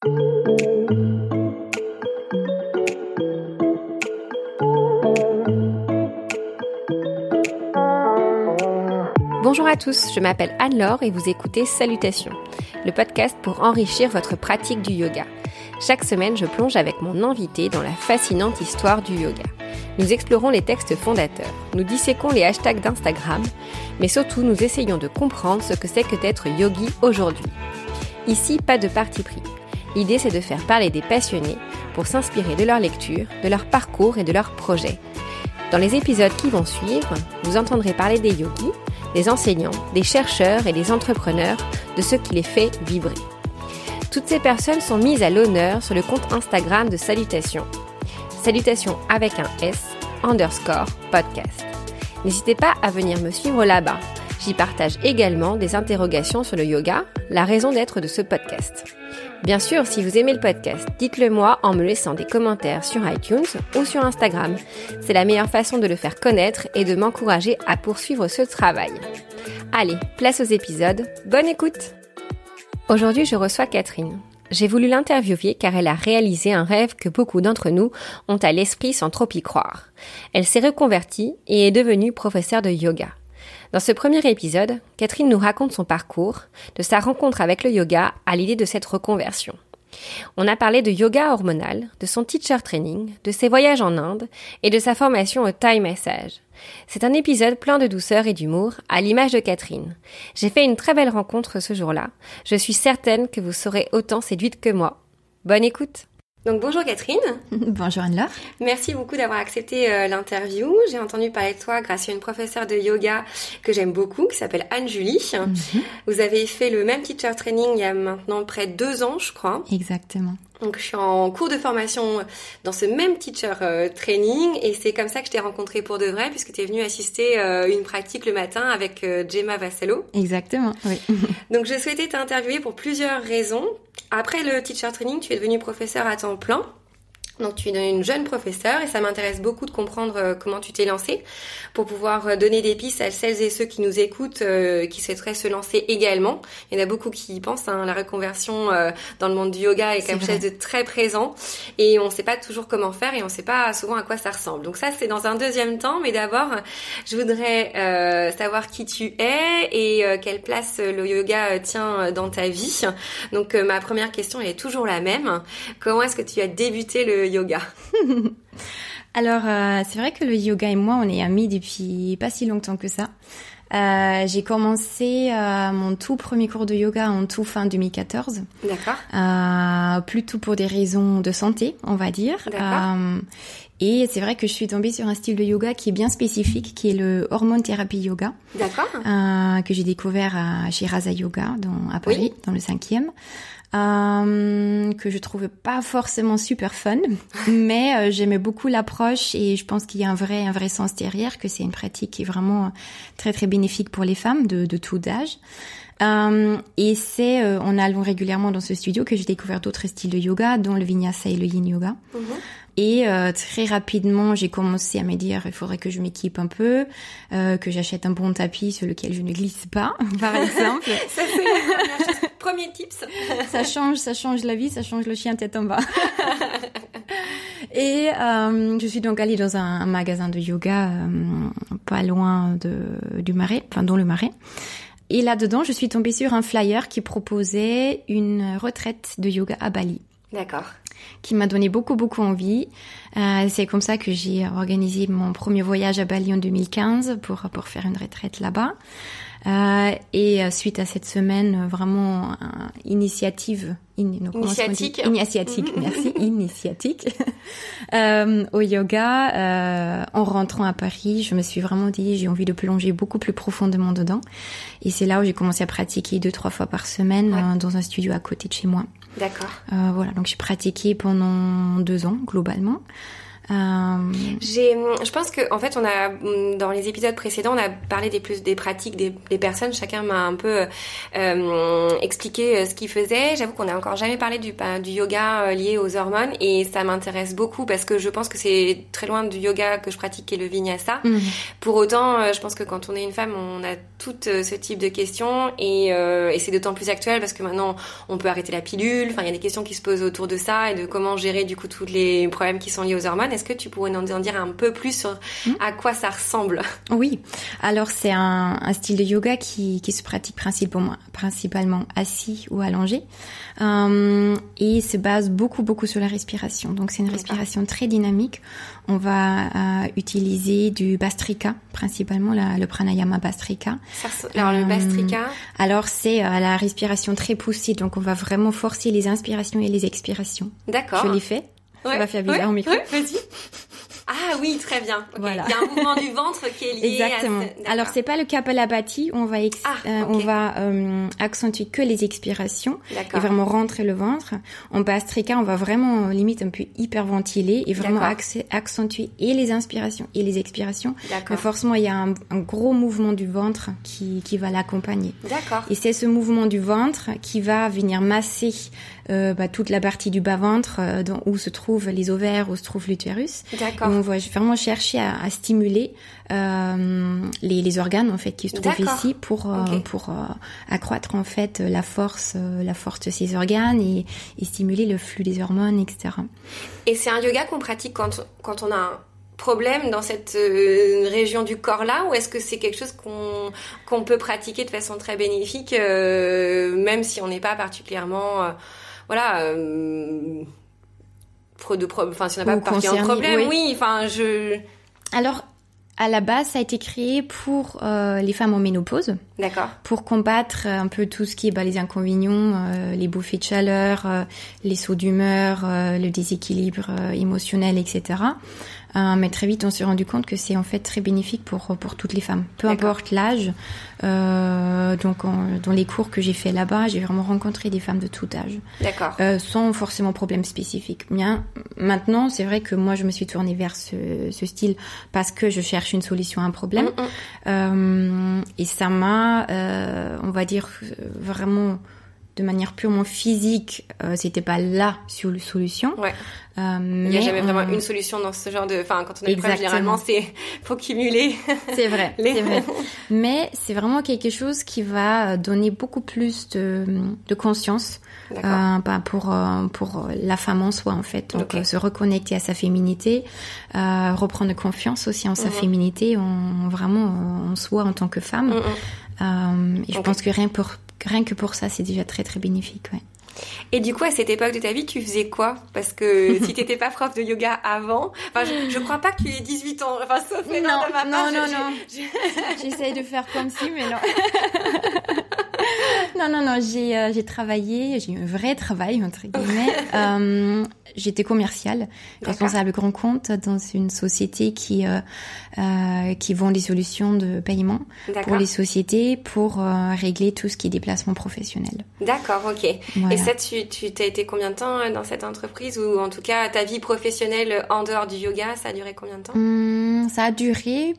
Bonjour à tous, je m'appelle Anne-Laure et vous écoutez Salutations, le podcast pour enrichir votre pratique du yoga. Chaque semaine, je plonge avec mon invité dans la fascinante histoire du yoga. Nous explorons les textes fondateurs, nous disséquons les hashtags d'Instagram, mais surtout nous essayons de comprendre ce que c'est que d'être yogi aujourd'hui. Ici, pas de parti pris. L'idée, c'est de faire parler des passionnés pour s'inspirer de leur lecture, de leur parcours et de leurs projets. Dans les épisodes qui vont suivre, vous entendrez parler des yogis, des enseignants, des chercheurs et des entrepreneurs, de ce qui les fait vibrer. Toutes ces personnes sont mises à l'honneur sur le compte Instagram de Salutations. Salutations avec un S, underscore podcast. N'hésitez pas à venir me suivre là-bas. J'y partage également des interrogations sur le yoga, la raison d'être de ce podcast. Bien sûr, si vous aimez le podcast, dites-le moi en me laissant des commentaires sur iTunes ou sur Instagram. C'est la meilleure façon de le faire connaître et de m'encourager à poursuivre ce travail. Allez, place aux épisodes. Bonne écoute Aujourd'hui, je reçois Catherine. J'ai voulu l'interviewer car elle a réalisé un rêve que beaucoup d'entre nous ont à l'esprit sans trop y croire. Elle s'est reconvertie et est devenue professeure de yoga. Dans ce premier épisode, Catherine nous raconte son parcours, de sa rencontre avec le yoga à l'idée de cette reconversion. On a parlé de yoga hormonal, de son teacher training, de ses voyages en Inde et de sa formation au Thai massage. C'est un épisode plein de douceur et d'humour, à l'image de Catherine. J'ai fait une très belle rencontre ce jour-là. Je suis certaine que vous serez autant séduite que moi. Bonne écoute! Donc bonjour Catherine. bonjour Anne-Laure. Merci beaucoup d'avoir accepté euh, l'interview. J'ai entendu parler de toi grâce à une professeure de yoga que j'aime beaucoup, qui s'appelle Anne-Julie. Mhm. Vous avez fait le même teacher training il y a maintenant près de deux ans, je crois. Exactement. Donc je suis en cours de formation dans ce même teacher euh, training et c'est comme ça que je t'ai rencontré pour de vrai puisque tu es venue assister euh, une pratique le matin avec euh, Gemma Vassallo. Exactement, oui. Donc je souhaitais t'interviewer pour plusieurs raisons. Après le teacher training, tu es devenue professeur à temps plein. Donc tu es une jeune professeure et ça m'intéresse beaucoup de comprendre euh, comment tu t'es lancée pour pouvoir euh, donner des pistes à celles et ceux qui nous écoutent euh, qui souhaiteraient se lancer également. Il y en a beaucoup qui y pensent. Hein. La reconversion dans le monde du yoga est quelque chose de très présent et on ne sait pas toujours comment faire et on ne sait pas souvent à quoi ça ressemble. Donc ça c'est dans un deuxième temps, mais d'abord je voudrais savoir qui tu es et quelle place le yoga tient dans ta vie. Donc ma première question elle est toujours la même. Comment est-ce que tu as débuté le yoga Alors, euh, c'est vrai que le yoga et moi, on est amis depuis pas si longtemps que ça. Euh, j'ai commencé euh, mon tout premier cours de yoga en tout fin 2014. D'accord. plutôt pour des raisons de santé, on va dire. et c'est vrai que je suis tombée sur un style de yoga qui est bien spécifique, qui est le hormone thérapie yoga. D'accord. que j'ai découvert chez Raza Yoga dans, à Paris, dans le cinquième euh, que je trouvais pas forcément super fun, mais euh, j'aimais beaucoup l'approche et je pense qu'il y a un vrai un vrai sens derrière, que c'est une pratique qui est vraiment très très bénéfique pour les femmes de, de tout âge. Euh, et c'est euh, en allant régulièrement dans ce studio que j'ai découvert d'autres styles de yoga, dont le vinyasa et le yin yoga. Mhm. Et euh, très rapidement, j'ai commencé à me dire il faudrait que je m'équipe un peu, euh, que j'achète un bon tapis sur lequel je ne glisse pas, par exemple. ça c'est premier tips. ça change, ça change la vie, ça change le chien tête en bas. Et euh, je suis donc allée dans un, magasin de yoga pas loin de, du Marais, enfin dans le Marais. Et là-dedans, je suis tombée sur un flyer qui proposait une retraite de yoga à Bali. D'accord. Qui m'a donné beaucoup beaucoup envie. Euh, c'est comme ça que j'ai organisé mon premier voyage à Bali en 2015 pour pour faire une retraite là-bas. Euh, et euh, suite à cette semaine euh, vraiment initiative initiatique. Initiatique merci initiatique. Euh, au yoga euh, en rentrant à Paris je me suis vraiment dit j'ai envie de plonger beaucoup plus profondément dedans. Et c'est là où j'ai commencé à pratiquer deux trois fois par semaine dans un studio à côté de chez moi d'accord. Voilà donc j'ai pratiqué pendant deux ans globalement Euh... J'ai, je pense que en fait, on a dans les épisodes précédents, on a parlé des plus des pratiques des, des personnes. Chacun m'a un peu euh, expliqué ce qu'il faisait. J'avoue qu'on n'a encore jamais parlé du, du yoga lié aux hormones et ça m'intéresse beaucoup parce que je pense que c'est très loin du yoga que je pratique qui est le vinyasa. Mhm. Pour autant, je pense que quand on est une femme, on a tout ce type de questions et, et c'est d'autant plus actuel parce que maintenant on peut arrêter la pilule. Enfin, il y a des questions qui se posent autour de ça et de comment gérer du coup tous les problèmes qui sont liés aux hormones. Est-ce que tu pourrais nous en dire un peu plus sur hmm. à quoi ça ressemble? Oui. Alors c'est un, un, style de yoga qui, qui se pratique principalement, principalement assis ou allongé euh, et se base beaucoup beaucoup sur la respiration. Donc c'est une respiration très dynamique. On va euh, utiliser du bastrika principalement la, le pranayama bastrika. Alors le bastrika? Euh, alors c'est euh, la respiration très poussée. Donc on va vraiment forcer les inspirations et les expirations. D'accord. Je l'ai fait. Ouais. Ça va faire bizarre au micro. Vas-y. Ah oui, très bien. Voilà. Il y a un mouvement du ventre qui est lié Exactement. à Alors c'est pas le kapalabhati on va ah, euh, on va euh, accentuer que les expirations et vraiment rentrer le ventre. En bastrika, on va vraiment limite un peu hyperventiler et vraiment accentuer et les inspirations et les expirations. Mais forcément, il y a un, un, gros mouvement du ventre qui qui va l'accompagner. D'accord. Et c'est ce mouvement du ventre qui va venir masser euh, bah, toute la partie du bas-ventre euh, où se trouvent les ovaires, où se trouve l'utérus. D'accord. On va vraiment chercher à, à stimuler euh, les, les, organes en fait qui se trouvent ici pour euh, pour euh, accroître en fait la force la force de ces organes et, et stimuler le flux des hormones, etc. Et c'est un yoga qu'on pratique quand quand on a un problème dans cette région du corps là ou est-ce que c'est quelque chose qu'on qu'on peut pratiquer de façon très bénéfique même si on n'est pas particulièrement voilà euh, de enfin si on n'a pas particulièrement de problème oui, enfin je alors à la base, ça a été créé pour euh, les femmes en ménopause. D'accord. Pour combattre un peu tout ce qui est bah, les inconvénients, euh, les bouffées de chaleur, euh, les sauts d'humeur, euh, le déséquilibre émotionnel, etc. Euh, mais très vite, on s'est rendu compte que c'est en fait très bénéfique pour pour toutes les femmes, peu importe l'âge. Euh, donc, dans les cours que j'ai fait là-bas, j'ai vraiment rencontré des femmes de tout âge. D'accord. Euh, sans forcément problème spécifique. Bien, maintenant, c'est vrai que moi, je me suis tournée vers ce, ce style parce que je cherche une solution à un problème. Mm, mm. Euh, et ça m'a, euh, on va dire, vraiment de manière purement physique, euh, c'était pas la solution. Ouais. Euh, Il n'y a jamais vraiment une solution dans ce genre de. Enfin, quand on a problème, généralement, c'est faut cumuler. C'est vrai. C'est vrai. Mais c'est vraiment quelque chose qui va donner beaucoup plus de, de conscience euh, bah, pour euh, pour la femme en soi en fait. Donc se reconnecter à sa féminité, euh, reprendre confiance aussi en sa mhm. féminité, en vraiment en soi en tant que femme. Mhm. Euh, et je pense que rien pour rien que pour ça, c'est déjà très très bénéfique. Ouais. Et du coup, à cette époque de ta vie, tu faisais quoi? Parce que si t'étais pas prof de yoga avant, enfin, je, je crois pas que tu aies 18 ans, enfin, sauf non, de ma non, non, non. J'essaye de faire comme si, mais non. non, non, non, j'ai euh, j'ai travaillé, j'ai eu un vrai travail, entre guillemets. euh, J'étais commerciale, responsable grand compte dans une société qui euh, euh, qui vend des solutions de paiement pour les sociétés pour euh, régler tout ce qui est déplacement professionnel. D'accord, ok. Et ça, tu tu t'as été combien de temps euh, dans cette entreprise ou en tout cas ta vie professionnelle en dehors du yoga, ça a duré combien de temps? Hum, Ça a duré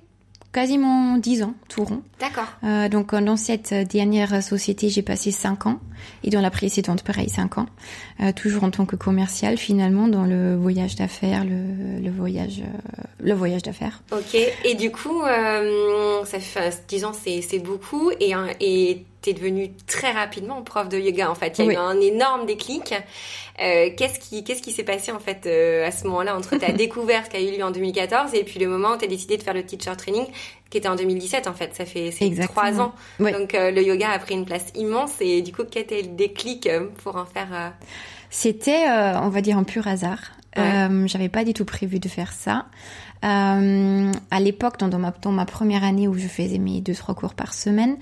quasiment 10 ans, tout rond. D'accord. Euh, donc dans cette dernière société, j'ai passé 5 ans et dans la précédente, pareil, 5 ans. Euh, toujours en tant que commercial, finalement, dans le voyage d'affaires, le, le, voyage, euh, le voyage d'affaires. Ok. Et du coup, euh, ça fait 10 ans, c'est beaucoup et et t'es devenu très rapidement prof de yoga en fait. Il y a eu un énorme déclic. Euh, qu'est-ce qui qu'est-ce qui s'est passé en fait euh, à ce moment-là entre ta découverte qui a eu lieu en 2014 et puis le moment où tu as décidé de faire le teacher training qui était en 2017 en fait. Ça fait trois ans. Donc euh, le yoga a pris une place immense et du coup quel était le déclic pour en faire C'était on va dire un pur hasard. Ouais. J'avais pas du tout prévu de faire ça. Euh, à l'époque, dans, ma, dans ma première année où je faisais mes deux trois cours par semaine,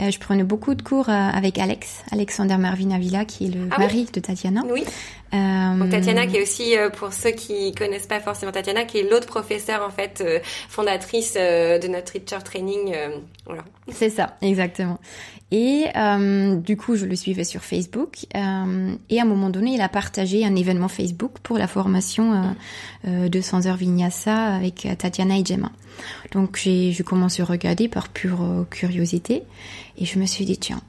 euh, je prenais beaucoup de cours euh, avec Alex, Alexander Marvin Avila, qui est le ah mari de Tatiana. Oui. Euh, Donc Tatiana qui est aussi, euh, pour ceux qui connaissent pas forcément Tatiana, qui est l'autre professeure en fait fondatrice de notre teacher training. voilà. C'est ça, exactement. Et du coup, je le suivais sur Facebook. et à un moment donné, il a partagé un événement Facebook pour la formation euh, 200 heures vinyasa avec Tatiana et Gemma. Donc j'ai commencé à regarder par pure curiosité et je me suis dit tiens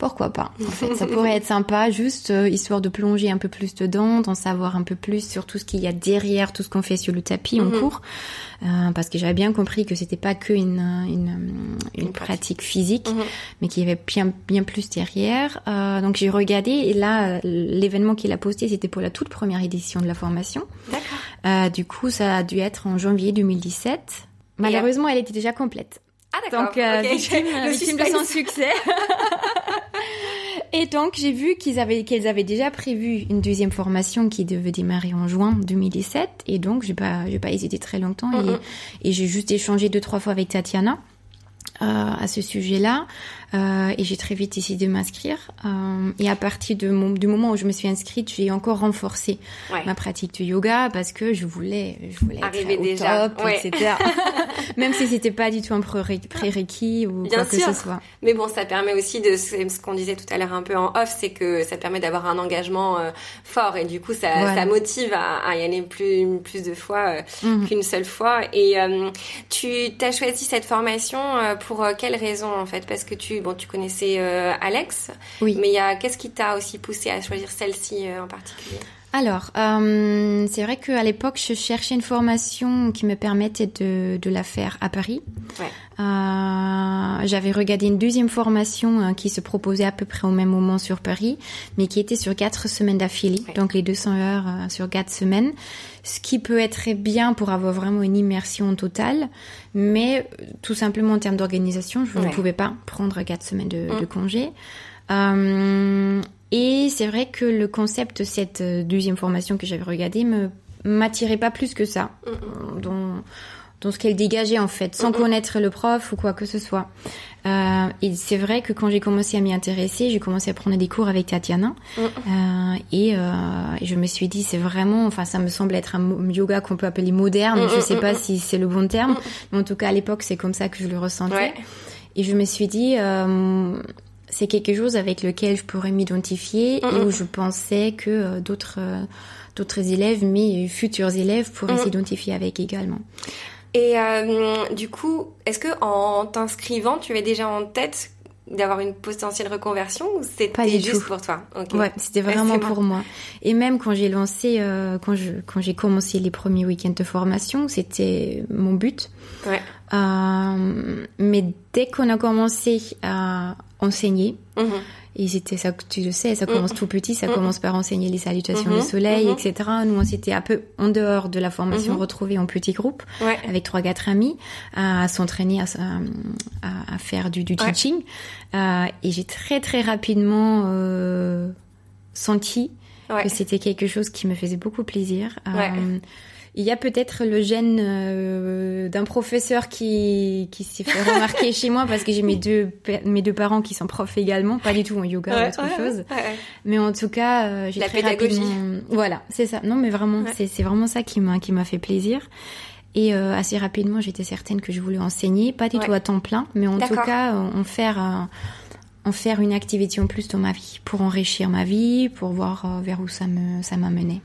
pourquoi pas En fait, ça pourrait être sympa, juste euh, histoire de plonger un peu plus dedans, d'en savoir un peu plus sur tout ce qu'il y a derrière, tout ce qu'on fait sur le tapis en mhm. cours, euh, parce que j'avais bien compris que c'était pas que une, une, une, pratique physique, mhm. mais qu'il y avait bien bien plus derrière. Euh, donc j'ai regardé et là, l'événement qu'il a posté, c'était pour la toute première édition de la formation. D'accord. Euh, du coup, ça a dû être en janvier 2017. Malheureusement, elle était déjà complète. Ah d'accord. Donc euh, victime, victime de son succès. Et donc j'ai vu qu'ils avaient qu'elles avaient déjà prévu une deuxième formation qui devait démarrer en juin 2017 et donc j'ai pas j'ai pas hésité très longtemps et, et j'ai juste échangé deux trois fois avec Tatiana euh, à ce sujet-là. Euh, et j'ai très vite décidé de m'inscrire. Euh, et à partir de mon, du moment où je me suis inscrite, j'ai encore renforcé ma pratique du yoga parce que je voulais, je voulais arriver être au déjà, top, etc. Même si c'était pas du tout un prérequis ou Bien quoi que ce soit. Mais bon, ça permet aussi de ce qu'on disait tout à l'heure un peu en off, c'est que ça permet d'avoir un engagement euh, fort et du coup ça, ça motive à, à, y aller plus plus de fois mhm. qu'une seule fois. Et tu t'as choisi cette formation pour quelle raison en fait? Parce que tu bon, tu connaissais euh, Alex. Oui. Mais il y a, qu'est-ce qui t'a aussi poussé à choisir celle-ci euh, en particulier? Alors, euh, c'est vrai qu'à l'époque, je cherchais une formation qui me permettait de, de la faire à Paris. Ouais. Euh, J'avais regardé une deuxième formation euh, qui se proposait à peu près au même moment sur Paris, mais qui était sur quatre semaines d'affilée, donc les 200 heures euh, sur quatre semaines, ce qui peut être bien pour avoir vraiment une immersion totale, mais tout simplement en termes d'organisation, je ne pouvais pas prendre quatre semaines de, de mm. congé. Euh, et c'est vrai que le concept de cette euh, deuxième formation que j'avais regardée me m'attirait pas plus que ça, dans, dans ce qu'elle dégageait en fait, sans connaître le prof ou quoi que ce soit. Euh, et c'est vrai que quand j'ai commencé à m'y intéresser, j'ai commencé à prendre des cours avec Tatiana, euh, et, euh, et, je me suis dit c'est vraiment, enfin ça me semble être un yoga qu'on peut appeler moderne. Je sais pas si c'est le bon terme, mais en tout cas à l'époque c'est comme ça que je le ressentais. Et je me suis dit euh, c'est quelque chose avec lequel je pourrais m'identifier et où je pensais que euh, d'autres euh, d'autres élèves, mes futurs élèves, pourraient s'identifier avec également. Et euh, du coup, est-ce que en t'inscrivant, tu avais déjà en tête d'avoir une potentielle reconversion ou c'était juste pour toi? Ouais, c'était vraiment pour moi. Et même quand j'ai lancé, euh, quand je quand j'ai commencé les premiers week-ends de formation, c'était mon but. Ouais. Euh, mais dès qu'on a commencé à enseigner, mm-hmm. et c'était ça, tu le sais, ça commence mm-hmm. tout petit, ça mm-hmm. commence par enseigner les salutations du soleil, etc. Nous, on s'était un peu en dehors de la formation retrouvés en petits groupes, avec trois quatre amis, à s'entraîner à, à, à, faire du, du teaching. Euh, et j'ai très très rapidement euh, senti que c'était quelque chose qui me faisait beaucoup plaisir. Euh, il y a peut-être le gène euh, d'un professeur qui, qui s'est fait remarquer chez moi parce que j'ai mes deux, mes deux parents qui sont profs également, pas du tout en yoga ou autre chose. Mais en tout cas, euh, j'ai très pédagogie. rapidement... Voilà, c'est ça. Non, mais vraiment, c'est vraiment ça qui m'a qui m'a fait plaisir. Et euh, assez rapidement, j'étais certaine que je voulais enseigner, pas du tout à temps plein, mais en tout cas, en faire faire une activité en plus dans ma vie, pour enrichir ma vie, pour voir vers où ça me ça m'a mené.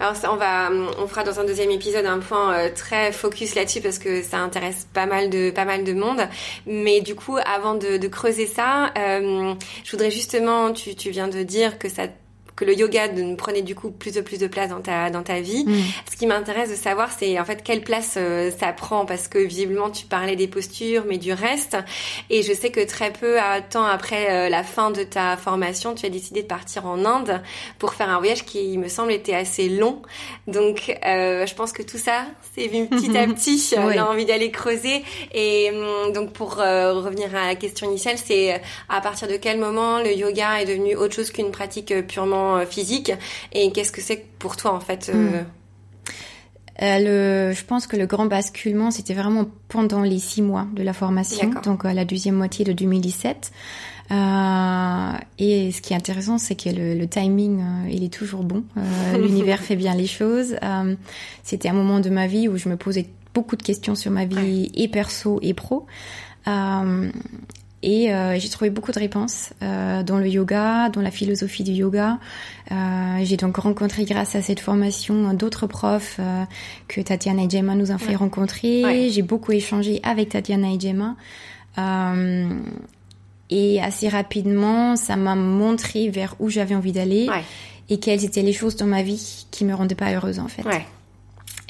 Alors on va, on fera dans un deuxième épisode un point euh, très focus là-dessus parce que ça intéresse pas mal de pas mal de monde. Mais du coup, avant de, creuser ça, euh, je voudrais justement, tu, tu viens de dire que ça que le yoga ne prenait du coup plus de plus de place dans ta dans ta vie. Mm. Ce qui m'intéresse de savoir, c'est en fait quelle place euh, ça prend parce que visiblement tu parlais des postures, mais du reste. Et je sais que très peu à temps après euh, la fin de ta formation, tu as décidé de partir en Inde pour faire un voyage qui, il me semble, était assez long. Donc, euh, je pense que tout ça, c'est venu petit à petit. On a envie d'aller creuser. Et hum, donc, pour revenir à la question initiale, c'est à partir de quel moment le yoga est devenu autre chose qu'une pratique purement euh, physique et qu'est-ce que c'est pour toi en fait euh hmm. euh, le, je pense que le grand basculement, c'était vraiment pendant les six mois de la formation, donc à la deuxième moitié de 2017. Euh, et ce qui est intéressant, c'est que le, le timing, il est toujours bon. L'univers fait bien les choses. c'était un moment de ma vie où je me posais beaucoup de questions sur ma vie et perso et pro. Et euh, j'ai trouvé beaucoup de réponses euh, dans le yoga, dans la philosophie du yoga. Euh, j'ai donc rencontré grâce à cette formation d'autres profs que Tatiana et Gemma nous ont fait rencontrer. J'ai beaucoup échangé avec Tatiana et Gemma. Euh, et assez rapidement, ça m'a montré vers où j'avais envie d'aller et quelles étaient les choses dans ma vie qui me rendaient pas heureuse en fait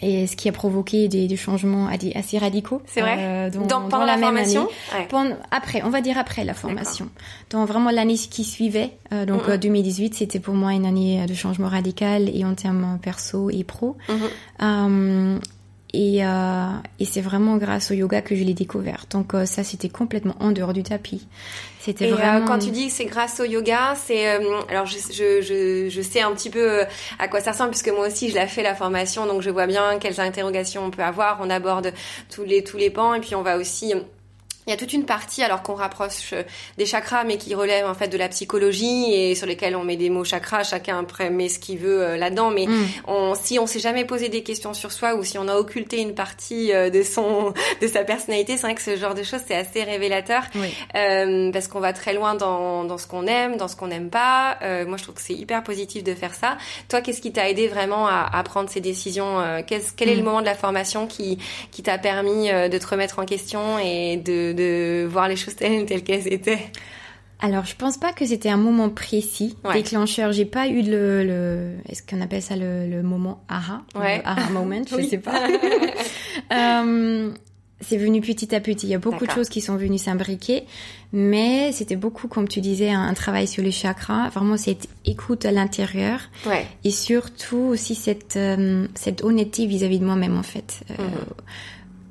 et ce qui a provoqué des, des changements assez radicaux. C'est vrai. Euh, dans, pendant la, même formation. Année. après, on va dire après la formation. Dans vraiment l'année qui suivait, euh, donc 2018, mm-hmm. c'était pour moi une année de changement radical et en termes perso et pro. Mm-hmm. Et, euh, et c'est vraiment grâce au yoga que je l'ai découvert. Donc euh, ça, c'était complètement en dehors du tapis. C'était euh, vraiment. quand tu dis que c'est grâce au yoga, c'est euh, alors je, je, je, je, sais un petit peu à quoi ça ressemble puisque moi aussi je l'ai fait la formation, donc je vois bien quelles interrogations on peut avoir. On aborde tous les tous les pans et puis on va aussi il y a toute une partie, alors qu'on rapproche euh, des chakras, mais qui relève en fait de la psychologie et sur lesquels on met des mots chakras, chacun après met ce qu'il veut euh, là-dedans. Mais mm. on, si on s'est jamais posé des questions sur soi ou si on a occulté une partie euh, de son, de sa personnalité, c'est vrai que ce genre de choses c'est assez révélateur euh, parce qu'on va très loin dans, dans ce qu'on aime, dans ce qu'on n'aime pas. Euh, moi, je trouve que c'est hyper positif de faire ça. Toi, qu'est-ce qui t'a aidé vraiment à, à, prendre ces décisions Quel, quel est le mm. moment de la formation qui, qui t'a permis de te remettre en question et de de voir les choses telles, qu'elles étaient alors, je pense pas que c'était un moment précis déclencheur. J'ai pas eu le, le est-ce qu'on appelle ça le, moment aha, ouais. aha moment, je sais pas. euh, c'est venu petit à petit. Il y a beaucoup de choses qui sont venues s'imbriquer, mais c'était beaucoup, comme tu disais, un, travail sur les chakras. Vraiment, cette écoute à l'intérieur, ouais. et surtout aussi cette euh, cette honnêteté vis-à-vis de moi-même en fait. Euh, mhm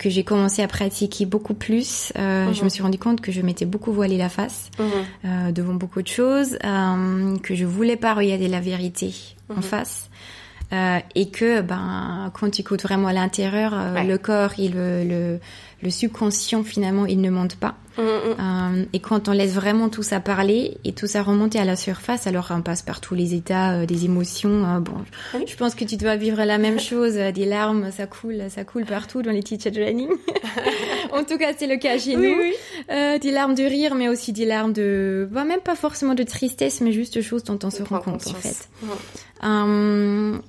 que j'ai commencé à pratiquer beaucoup plus, euh, je me mhm. suis rendu compte que je m'étais beaucoup voilé la face mhm. euh, devant beaucoup de choses, euh, que je voulais pas regarder la vérité en mhm. face. Euh, et que ben quand tu écoutes vraiment à l'intérieur, le corps et le, le, le subconscient finalement il ne monte pas. Mm, mm. Euh, et quand on laisse vraiment tout ça parler et tout ça remonter à la surface, alors on passe par tous les états, euh, des émotions. Hein, bon, je pense que tu dois vivre la même chose. Euh, des larmes, ça coule, ça coule partout dans les teacher training. en tout cas, c'est le cas chez nous. Des larmes de rire, mais aussi des larmes de, bah, même pas forcément de tristesse, mais juste de choses dont on se rend compte en fait.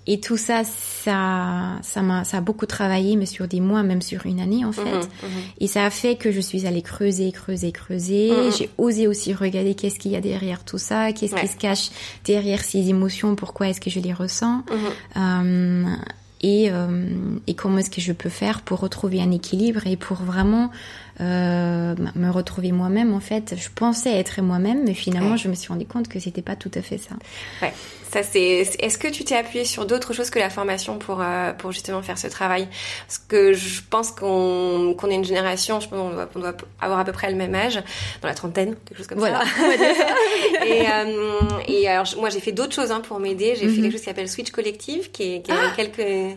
Et tout ça, ça, ça m'a, ça a beaucoup travaillé, mais sur des mois, même sur une année en fait. Mhm. Et ça a fait que je suis allée creuser, creuser, creuser. Mhm. J'ai osé aussi regarder qu'est-ce qu'il y a derrière tout ça, qu'est-ce qui se cache derrière ces émotions, pourquoi est-ce que je les ressens. Euh, et, euh, et comment est-ce que je peux faire pour retrouver un équilibre et pour vraiment euh, me retrouver moi-même en fait. Je pensais être moi-même mais finalement je me suis rendu compte que c'était pas tout à fait ça. Ouais. Ça c'est est-ce que tu t'es appuyé sur d'autres choses que la formation pour euh, pour justement faire ce travail? Parce que je pense qu'on qu'on est une génération je pense qu'on doit, on doit avoir à peu près le même âge dans la trentaine quelque chose comme voilà. ça. Et euh, et alors moi j'ai fait d'autres choses hein, pour m'aider. J'ai fait mhm. quelque chose qui s'appelle Switch Collective qui est, qui ah quelques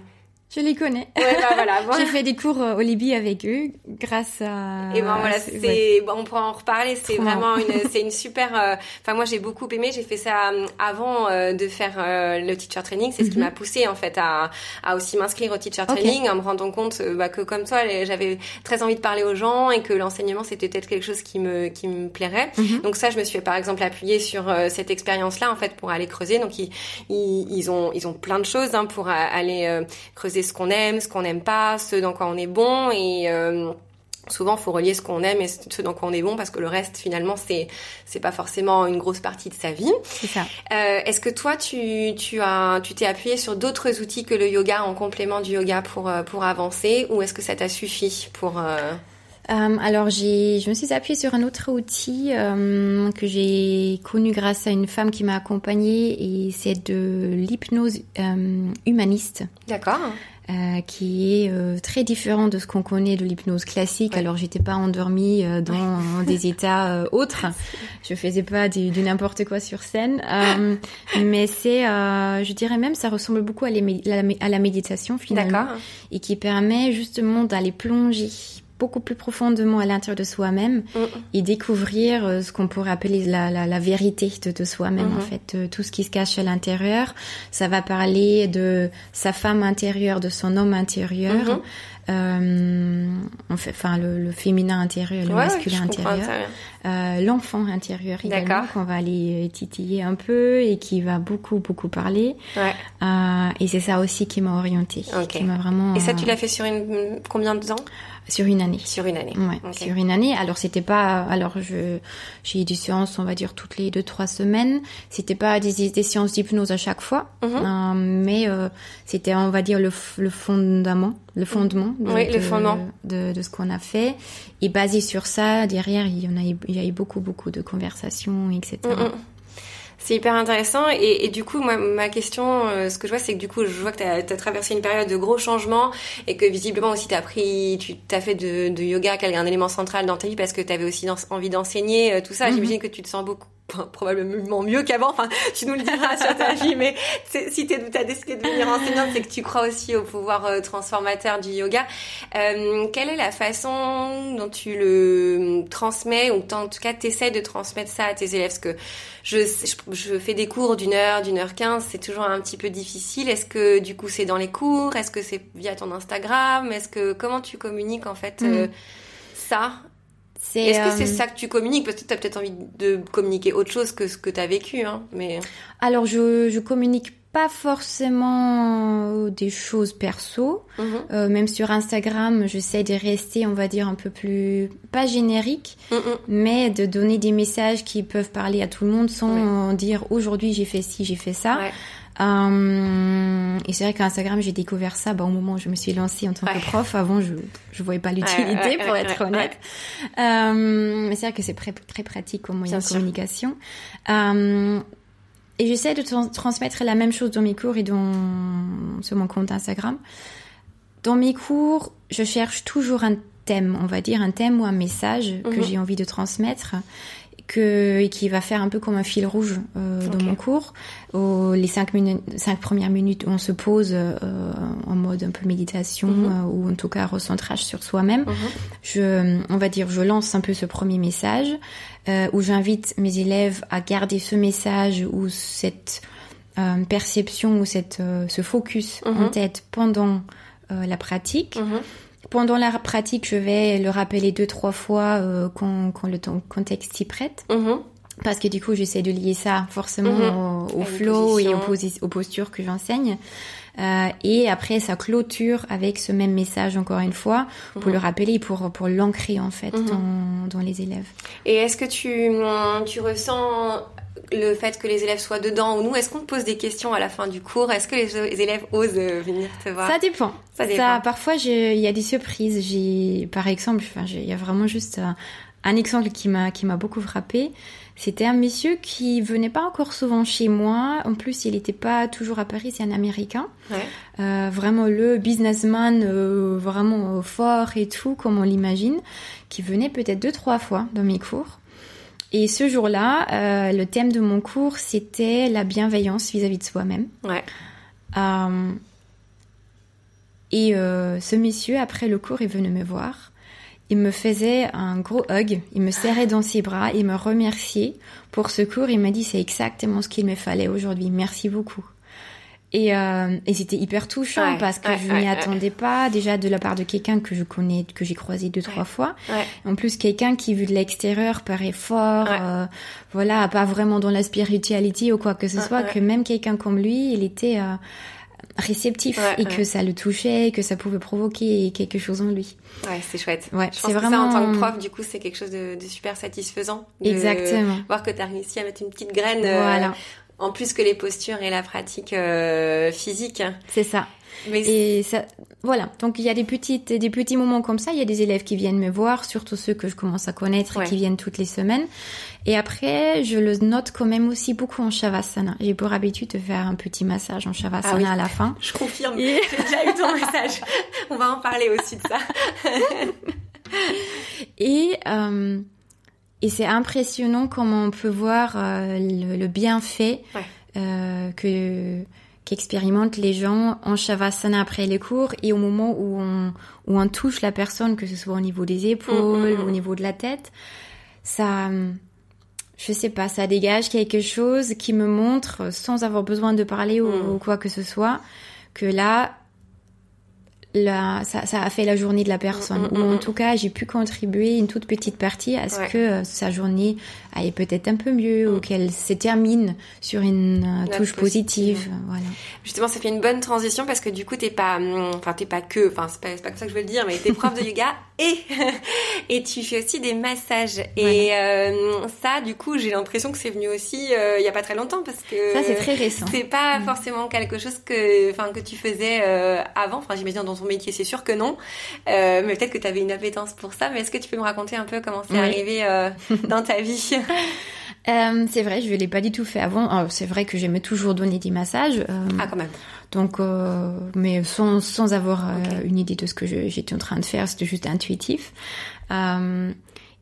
je les connais. Ouais, bah voilà. J'ai fait des cours euh, au Libye avec eux grâce à. Et ben voilà, c'est bon, on pourra en reparler. C'est vraiment une, c'est une super. Euh, enfin moi j'ai beaucoup aimé. J'ai fait ça euh, avant de faire le teacher training. C'est ce qui mhm. m'a poussé en fait à, à aussi m'inscrire au teacher training, en me rendant compte bah, que comme toi j'avais très envie de parler aux gens et que l'enseignement c'était peut-être quelque chose qui me qui me plairait. Mhm. Donc ça je me suis par exemple appuyée sur cette expérience là en fait pour aller creuser. Donc ils ils, ils ont ils ont plein de choses hein, pour aller creuser ce qu'on aime, ce qu'on n'aime pas, ce dans quoi on est bon et euh, souvent faut relier ce qu'on aime et ce dans quoi on est bon parce que le reste finalement c'est c'est pas forcément une grosse partie de sa vie. C'est ça. Euh, est-ce que toi tu tu as tu t'es appuyé sur d'autres outils que le yoga en complément du yoga pour euh, pour avancer ou est-ce que ça t'a suffi pour euh, alors j'ai, je me suis appuyée sur un autre outil euh, que j'ai connu grâce à une femme qui m'a accompagnée et c'est de l'hypnose euh, humaniste. D'accord. Euh, qui est euh, très différent de ce qu'on connaît de l'hypnose classique. Alors j'étais pas endormie euh, dans des états autres, je faisais pas du, du n'importe quoi sur scène, mais c'est, je dirais même, ça ressemble beaucoup à, les, à la méditation finalement, et qui permet justement d'aller plonger beaucoup plus profondément à l'intérieur de soi-même mm. et découvrir euh, ce qu'on pourrait appeler la, la, la vérité de, de soi-même en mm-hmm. fait euh, tout ce qui se cache à l'intérieur ça va parler de sa femme intérieure de son homme intérieur mm-hmm. euh, enfin le, le, féminin intérieur, le masculin intérieur, euh, l'enfant intérieur également qu'on va aller titiller un peu et qui va beaucoup beaucoup parler. Ouais. Euh, et c'est ça aussi qui m'a orientée, qui m'a vraiment. Et ça, tu l'as fait sur une combien de temps sur une année. Sur une année. Ouais, sur une année. Alors c'était pas, alors je, j'ai eu des séances, on va dire toutes les deux trois semaines. C'était pas des, des séances d'hypnose à chaque fois, mhm. euh, mais euh, c'était, on va dire le, le fondament, le fondement. De, oui, le fondement de, de, ce qu'on a fait. Et basé sur ça, derrière, il y en a, il y a eu beaucoup beaucoup de conversations, etc. C'est hyper intéressant. Et, et, du coup, moi, ma question, euh, ce que je vois, c'est que du coup, je vois que tu as, traversé une période de gros changements et que visiblement aussi, tu as pris, tu as fait de, de yoga, qui est un élément central dans ta vie parce que tu avais aussi envie d'enseigner euh, tout ça. Mm-hmm. J'imagine que tu te sens beaucoup probablement mieux qu'avant. Enfin, tu nous le diras sur ta vie, mais si tu as décidé de devenir enseignante, c'est que tu crois aussi au pouvoir euh, transformateur du yoga. Euh, quelle est la façon dont tu le transmets, ou en tout cas, tu essaies de transmettre ça à tes élèves? Parce que je, je, fais des cours d'une heure, d'une heure quinze, c'est toujours un petit peu difficile. Est-ce que du coup, c'est dans les cours? Est-ce que c'est via ton Instagram? Est-ce que comment tu communiques en fait mm. euh, ça est-ce que c'est euh, ça que tu communiques? Parce que tu as peut-être envie de communiquer autre chose que ce que tu as vécu. Hein, mais... Alors, je, je communique pas forcément des choses perso. Mhm. Euh, même sur Instagram, j'essaie de rester, on va dire, un peu plus, pas générique, mhm. mais de donner des messages qui peuvent parler à tout le monde sans dire aujourd'hui j'ai fait ci, j'ai fait ça. Euh, et c'est vrai qu'Instagram, j'ai découvert ça bah, au moment où je me suis lancée en tant que prof. Avant, je je voyais pas l'utilité, pour être honnête. Euh, mais c'est vrai que c'est très, très pratique comme moyen de communication. Euh, et j'essaie de transmettre la même chose dans mes cours et dans, sur mon compte Instagram. Dans mes cours, je cherche toujours un thème, on va dire un thème ou un message que mhm. j'ai envie de transmettre que, et qui va faire un peu comme un fil rouge euh, dans mon cours. les cinq, minutes, cinq premières minutes, on se pose euh, en mode un peu méditation mhm. euh, ou en tout cas recentrage sur soi-même. Mhm. Je, on va dire, je lance un peu ce premier message euh, où j'invite mes élèves à garder ce message ou cette euh, perception ou cette, ce focus en mhm. tête pendant la pratique. Pendant la pratique, je vais le rappeler deux, trois fois euh, quand, quand, le contexte s'y prête. Mhm. Parce que du coup, j'essaie de lier ça forcément mhm. au, flow et aux, postures que j'enseigne. Euh, et après, ça clôture avec ce même message encore une fois pour mhm. le rappeler et pour, pour l'ancrer en fait dans, dans les élèves. Et est-ce que tu, tu ressens le fait que les élèves soient dedans ou nous? Est-ce qu'on te pose des questions à la fin du cours? Est-ce que les élèves osent euh, venir te voir? Ça dépend. Ça, dépend. parfois, il y a des surprises. J'ai, par exemple, il y a vraiment juste un, exemple qui m'a qui m'a beaucoup frappé. C'était un monsieur qui venait pas encore souvent chez moi. En plus, il n'était pas toujours à Paris. C'est un Américain. Ouais. Euh, vraiment le businessman, euh, vraiment fort et tout, comme on l'imagine, qui venait peut-être deux trois fois dans mes cours. Et ce jour-là, euh, le thème de mon cours, c'était la bienveillance vis-à-vis de soi-même. Ouais. Euh, et euh, ce monsieur, après le cours, est venu me voir. Il me faisait un gros hug, il me serrait dans ses bras, il me remerciait pour ce cours. Il m'a dit c'est exactement ce qu'il me fallait aujourd'hui. Merci beaucoup. Et, euh, et c'était hyper touchant parce que je n'y attendais pas déjà de la part de quelqu'un que je connais, que j'ai croisé deux trois fois. En plus quelqu'un qui vu de l'extérieur paraît fort, euh, voilà, pas vraiment dans la spiritualité ou quoi que ce soit, que même quelqu'un comme lui, il était euh, réceptif et que ça le touchait, que ça pouvait provoquer quelque chose en lui. Ouais, c'est chouette. Ouais, c'est vraiment ça en tant que prof, du coup, c'est quelque chose de, de super satisfaisant. Exactement. Voir que tu as réussi à mettre une petite graine. Euh, voilà en plus que les postures et la pratique euh, physique. C'est ça. Et ça, voilà. Donc il y a des petites, des petits moments comme ça. Il y a des élèves qui viennent me voir, surtout ceux que je commence à connaître et qui viennent toutes les semaines. Et après, je le note quand même aussi beaucoup en shavasana. J'ai pour habitude de faire un petit massage en shavasana ah à la fin. Je confirme. J'ai déjà eu ton message. On va en parler aussi de ça. et euh, et c'est impressionnant comment on peut voir euh, le, bienfait euh, que qu'expérimentent les gens en shavasana après les cours et au moment où on, où on touche la personne, que ce soit au niveau des épaules, mm, mm, mm. au niveau de la tête, ça, je sais pas, ça dégage quelque chose qui me montre, sans avoir besoin de parler ou quoi que ce soit, que là, la, ça, ça, a fait la journée de la personne. Mm, mm, Ou en mm, tout cas, j'ai pu contribuer une toute petite partie à ce Ouais. que euh, sa journée aille peut-être un peu mieux Mm. ou qu'elle se termine sur une euh, Note touche positive. positive. Voilà. Justement, ça fait une bonne transition parce que du coup, t'es pas, enfin, t'es pas que, enfin, c'est pas, pas comme ça que je veux le dire, mais t'es prof de yoga et et tu fais aussi des massages. Et euh, ça, du coup, j'ai l'impression que c'est venu aussi euh, il y a pas très longtemps parce que Ça, c'est très récent. c'est pas forcément quelque chose que, enfin, que tu faisais euh, avant. Enfin, j'imagine dans ton métier, c'est sûr que non. Euh, mais peut-être que tu avais une appétence pour ça. Mais est-ce que tu peux me raconter un peu comment c'est Oui. arrivé euh, dans ta vie? Euh, c'est vrai, je ne l'ai pas du tout fait avant. C'est vrai que j'aimais toujours donner des massages. euh, Ah, quand même. Donc, euh, mais sans, sans avoir une idée de ce que je- j'étais en train de faire, c'était juste intuitif.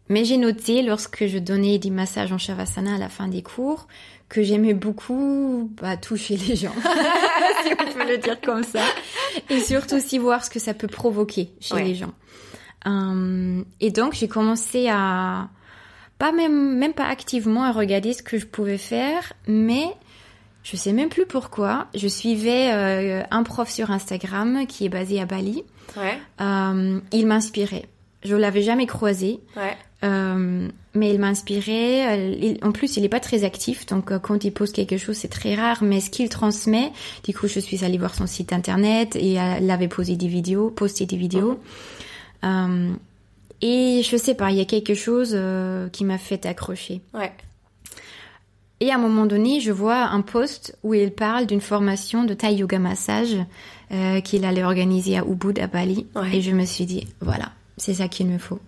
Mais j'ai noté lorsque je donnais des massages en Shavasana à la fin des cours que j'aimais beaucoup bah, toucher les gens, si on peut le dire comme ça, et surtout aussi voir ce que ça peut provoquer chez Ouais. les gens. Euh, et donc j'ai commencé à pas même même pas activement à regarder ce que je pouvais faire, mais je sais même plus pourquoi. Je suivais euh, un prof sur Instagram qui est basé à Bali. Ouais, Euh, il m'inspirait. Je l'avais jamais croisé, ouais. Euh, mais il m'inspirait. Euh, il- En plus, il n'est pas très actif, donc euh, quand il pose quelque chose, c'est très rare. Mais ce qu'il transmet, du coup, je suis allée voir son site internet et euh, elle avait posé des vidéos, posté des vidéos. Euh, et je sais pas, il y a quelque chose euh, qui m'a fait accrocher. Ouais. Et à un moment donné, je vois un post où il parle d'une formation de Thai Yoga Massage euh, qu'il allait organiser à Ubud, à Bali. Ouais. Et je me suis dit, voilà, c'est ça qu'il me faut.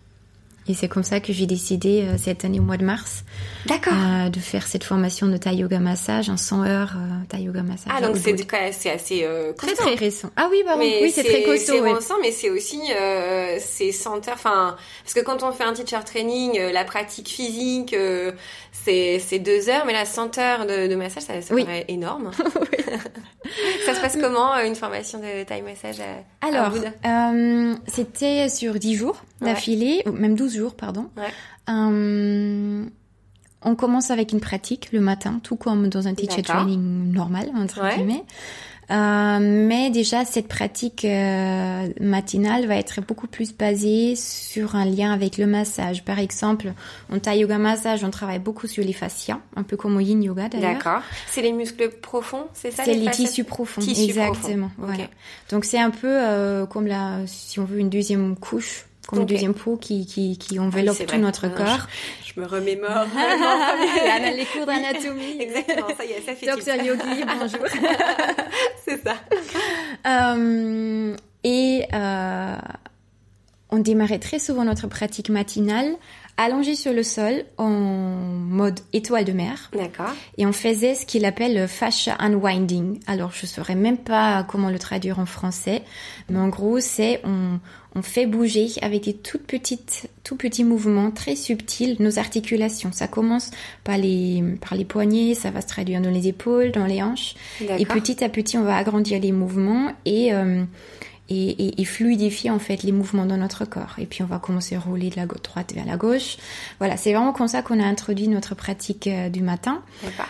Et c'est comme ça que j'ai décidé euh, cette année au mois de mars D'accord. euh, de faire cette formation de Thai Yoga Massage, en 100 heures euh, Thai Yoga Massage. Ah, donc c'est assez euh, très récent. Ah oui, pardon, Mais oui, c'est très costaud. C'est oui. récent, mais c'est aussi euh, c'est senteur. Enfin, parce que quand on fait un teacher training, euh, la pratique physique, euh, c'est c'est deux heures, mais la senteur de, de massage, ça, ça Oui. paraît énorme. ça se passe comment une formation de Thai massage à, Alors, c'était sur 10 jours Ouais. d'affilée, ou même 12 jours, pardon. Ouais. On commence avec une pratique le matin, tout comme dans un teacher training normal, entre Ouais. guillemets. Euh, mais déjà, cette pratique euh, matinale va être beaucoup plus basée sur un lien avec le massage. Par exemple, en Thai Yoga Massage, on travaille beaucoup sur les fascias, un peu comme au Yin Yoga d'ailleurs. D'accord. C'est les muscles profonds, c'est ça C'est les tissus profonds, Tissus exactement. profonds. Voilà. Donc c'est un peu euh, comme la, si on veut, une deuxième couche, comme une deuxième peau qui, qui, qui enveloppe tout vrai. notre corps. Je me remémore. vraiment. les cours d'anatomie. Exactement, ça y est, ça fait Docteur. Yogi, bonjour. C'est ça. Euh, et euh, on démarrait très souvent notre pratique matinale allongé sur le sol en mode étoile de mer. D'accord. Et on faisait ce qu'il appelle le fascia unwinding. Alors, je saurais même pas comment le traduire en français, mais en gros, c'est on, on fait bouger avec des toutes petites, tout petits mouvements très subtils nos articulations. Ça commence par les, par les poignets, ça va se traduire dans les épaules, dans les hanches. Et petit à petit, on va agrandir les mouvements et, euh, et, et, et fluidifier en fait les mouvements dans notre corps. Et puis on va commencer à rouler de la droite vers la gauche. Voilà, c'est vraiment comme ça qu'on a introduit notre pratique euh, du matin.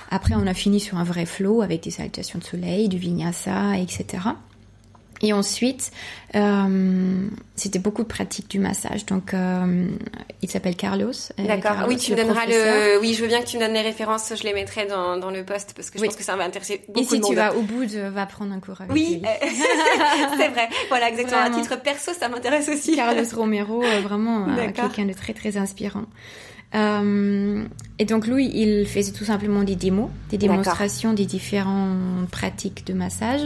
Après, on a fini sur un vrai flow avec des salutations de soleil, du vinyasa, etc. Et ensuite, euh, c'était beaucoup de pratique du massage. Donc, euh, il s'appelle Carlos. euh, D'accord. Carlos, Oui, tu me donneras professeur. le. Oui, je veux bien que tu me donnes les références. Je les mettrai dans, dans le post parce que je Oui. pense que ça va intéresser beaucoup Et si de monde. tu vas au bout, de, va prendre un cours avec Oui, lui. c'est vrai. Voilà, exactement. Vraiment. À titre perso, ça m'intéresse aussi. Carlos Romero, euh, vraiment euh, quelqu'un de très très inspirant. Euh, et donc lui, il faisait tout simplement des démos, des démonstrations des différentes pratiques de massage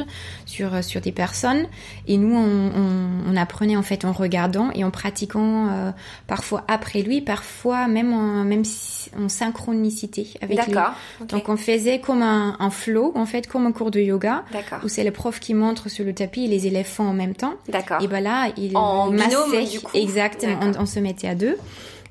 sur euh, sur des personnes. Et nous, on, on, on apprenait en fait en regardant et en pratiquant euh, parfois après lui, parfois même en, même en synchronicité avec lui. D'accord. ok. Donc on faisait comme un, un flow, en fait comme un cours de yoga où c'est le prof qui montre sur le tapis et les élèves font en même temps. D'accord. Et ben là, il En binôme, massait. du coup. Exactement. On, on se mettait à deux.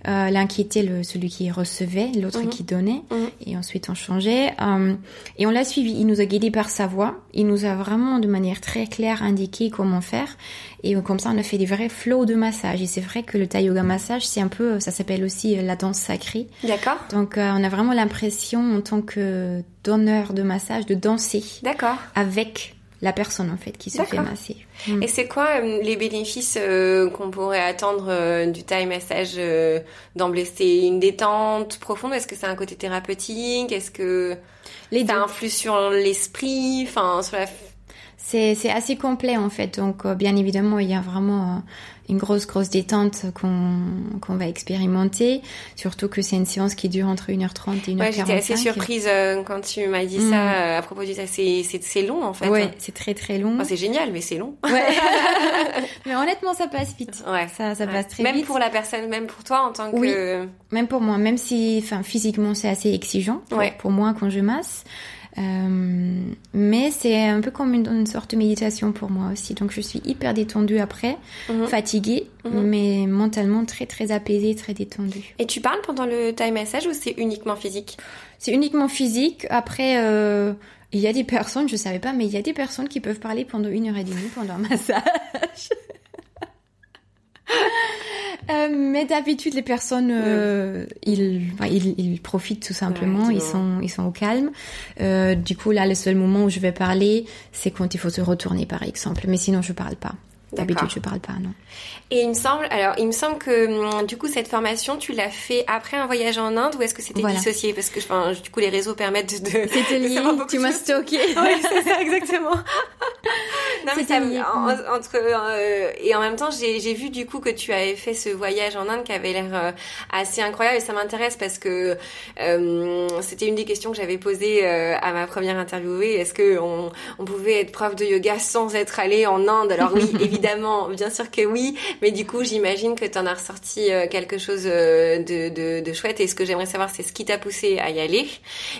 Euh, L'un qui était le, celui qui recevait, l'autre Mhm. qui donnait. Mhm. Et ensuite on changeait. Euh, et on l'a suivi. Il nous a guidés par sa voix. Il nous a vraiment de manière très claire indiqué comment faire. Et euh, comme ça, on a fait des vrais flows de massage. Et c'est vrai que le Thai Yoga Massage, c'est un peu, ça s'appelle aussi euh, la danse sacrée. D'accord. Donc euh, on a vraiment l'impression en tant que donneur de massage de danser D'accord. avec la personne en fait qui se fait masser. Mm. Et c'est quoi les bénéfices qu'on pourrait attendre du Thai massage d'emblée C'est une détente profonde? Est-ce que c'est un côté thérapeutique? Est-ce que les ça influe sur l'esprit? Enfin, sur la c'est assez complet en fait. Donc euh, bien évidemment, il y a vraiment euh, une grosse grosse détente qu'on va expérimenter, surtout que c'est une séance qui dure entre 1h30 et 1h45. Ouais, j'étais assez surprise euh, quand tu m'as dit ça mm. à propos du ça. C'est long en fait. Ouais, c'est très très long. c'est génial, mais c'est long. Ouais. mais honnêtement, ça passe vite. Ouais. Ça, ça passe très vite. Même pour la personne, même pour toi en tant que. Oui. Même pour moi, même si, enfin, physiquement, c'est assez exigeant. Ouais. Pour moi, quand je masse. Euh, mais c'est un peu comme une, sorte de méditation pour moi aussi. Donc je suis hyper détendue après, mhm. fatiguée, mhm. mais mentalement très très apaisée, très détendue. Et tu parles pendant le time massage ou c'est uniquement physique? C'est uniquement physique. Après, euh, il y a des personnes, je savais pas, mais il y a des personnes qui peuvent parler pendant une heure et demie pendant un massage. Euh, mais d'habitude, les personnes, euh, ils, ils, ils, profitent tout simplement. ils sont, ils sont au calme. Euh, du coup, là, le seul moment où je vais parler, c'est quand il faut se retourner, par exemple. Mais sinon, je parle pas. D'habitude, je parle pas, non. Et il me semble, alors, il me semble que hum, du coup, cette formation, tu l'as fait après un voyage en Inde ou est-ce que c'était dissocié? Parce que, enfin, du coup, les réseaux permettent de. C'était lié. Tu m'as stocké. oui, c'est ça, exactement. non, mais ça, entre euh, et en même temps, j'ai vu du coup que tu avais fait ce voyage en Inde qui avait l'air euh, assez incroyable et ça m'intéresse parce que euh, c'était une des questions que j'avais posées à ma première interviewée. Est-ce que on, on pouvait être prof de yoga sans être allé en Inde? Alors oui, évidemment bien sûr que oui, mais du coup, j'imagine que tu en as ressorti euh, quelque chose euh, de, de, chouette. Et ce que j'aimerais savoir, c'est ce qui t'a poussé à y aller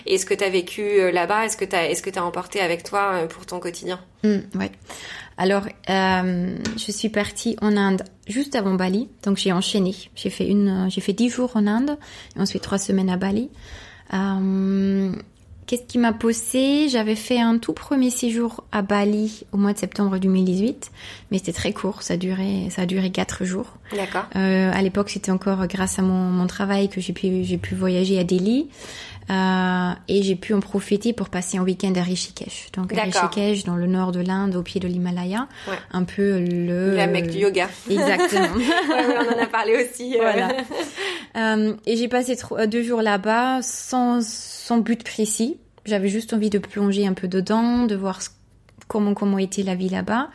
et ce que tu as vécu euh, là-bas. Est-ce que tu est-ce que as emporté avec toi pour ton quotidien? Mmh, Ouais. Alors, je suis partie en Inde juste avant Bali, donc j'ai enchaîné. J'ai fait une, j'ai fait dix jours en Inde et ensuite trois semaines à Bali. Qu'est-ce qui m'a poussé J'avais fait un tout premier séjour à Bali au mois de septembre 2018, mais c'était très court, ça a duré, ça a duré quatre jours. D'accord. Euh, à l'époque, c'était encore grâce à mon, mon travail que j'ai pu, j'ai pu voyager à Delhi. Euh, et j'ai pu en profiter pour passer un week-end à Rishikesh. Donc à Rishikesh, dans le nord de l'Inde, au pied de l'Himalaya, ouais. un peu le... La mec du yoga. Exactement. ouais, on en a parlé aussi. Euh. Voilà. Euh, et j'ai passé deux jours là-bas sans, sans but précis. J'avais juste envie de plonger un peu dedans, de voir comment comment était la vie là-bas.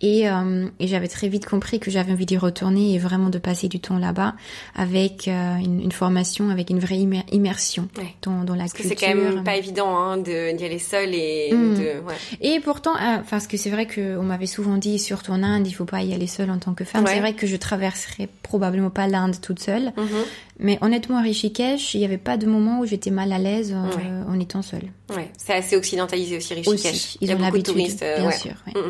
Et, euh, et j'avais très vite compris que j'avais envie d'y retourner et vraiment de passer du temps là-bas avec euh, une, une, formation, avec une vraie immersion dans, dans, la parce culture. que c'est quand même pas évident hein, d'y aller seul et mm. de... Ouais. Et pourtant, euh, parce que c'est vrai qu'on m'avait souvent dit, surtout en Inde, il faut pas y aller seul en tant que femme. C'est vrai que je traverserais probablement pas l'Inde toute seule. Mm-hmm. Mais honnêtement, à Rishikesh, il n'y avait pas de moment où j'étais mal à l'aise euh, en étant seule. Ouais, c'est assez occidentalisé aussi, Rishikesh. Aussi. Ils ont l'habitude, bien sûr. Ouais.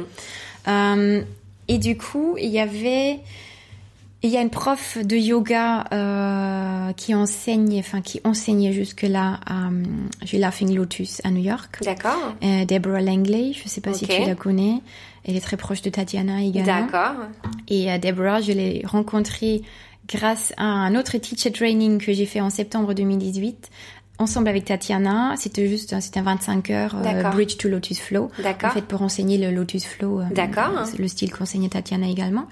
Euh, et du coup, il y avait, il y a une prof de yoga euh, qui enseigne, enfin qui enseignait jusque-là à j'ai Laughing Lotus à New York. D'accord. Euh, Deborah Langley, je ne sais pas si tu la connais. Elle est très proche de Tatiana également. D'accord. Et euh, Deborah, je l'ai rencontrée grâce à un autre teacher training que j'ai fait en septembre 2018 ensemble avec Tatiana. C'était juste, c'était un 25 heures euh, Bridge to Lotus Flow. D'accord. En fait, pour enseigner le Lotus Flow. Euh, D'accord. Le style qu'enseignait Tatiana également.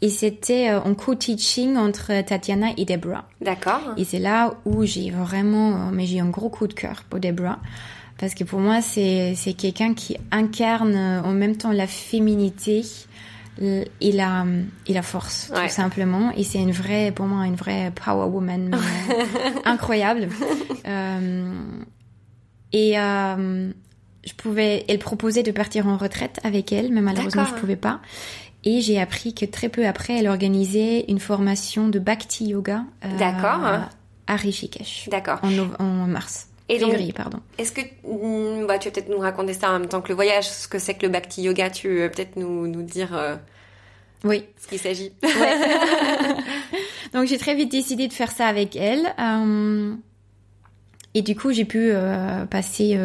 Et c'était euh, en co-teaching entre Tatiana et Deborah. D'accord. Et c'est là où j'ai vraiment, mais j'ai un gros coup de cœur pour Deborah. Parce que pour moi, c'est, c'est quelqu'un qui incarne en même temps la féminité, et la, et la force, tout simplement. Et c'est une vraie, pour moi, une vraie power woman incroyable. Euh, et euh, je pouvais, elle proposait de partir en retraite avec elle, mais malheureusement, je pouvais pas. Et j'ai appris que très peu après, elle organisait une formation de Bhakti Yoga euh, à Rishikesh. D'accord. En, en mars. Et février, pardon. Est-ce que mm, bah, tu vas peut-être nous raconter ça en même temps que le voyage, ce que c'est que le Bhakti Yoga Tu veux peut-être nous, nous dire euh, oui. ce qu'il s'agit Donc j'ai très vite décidé de faire ça avec elle. Euh, et du coup, j'ai pu euh, passer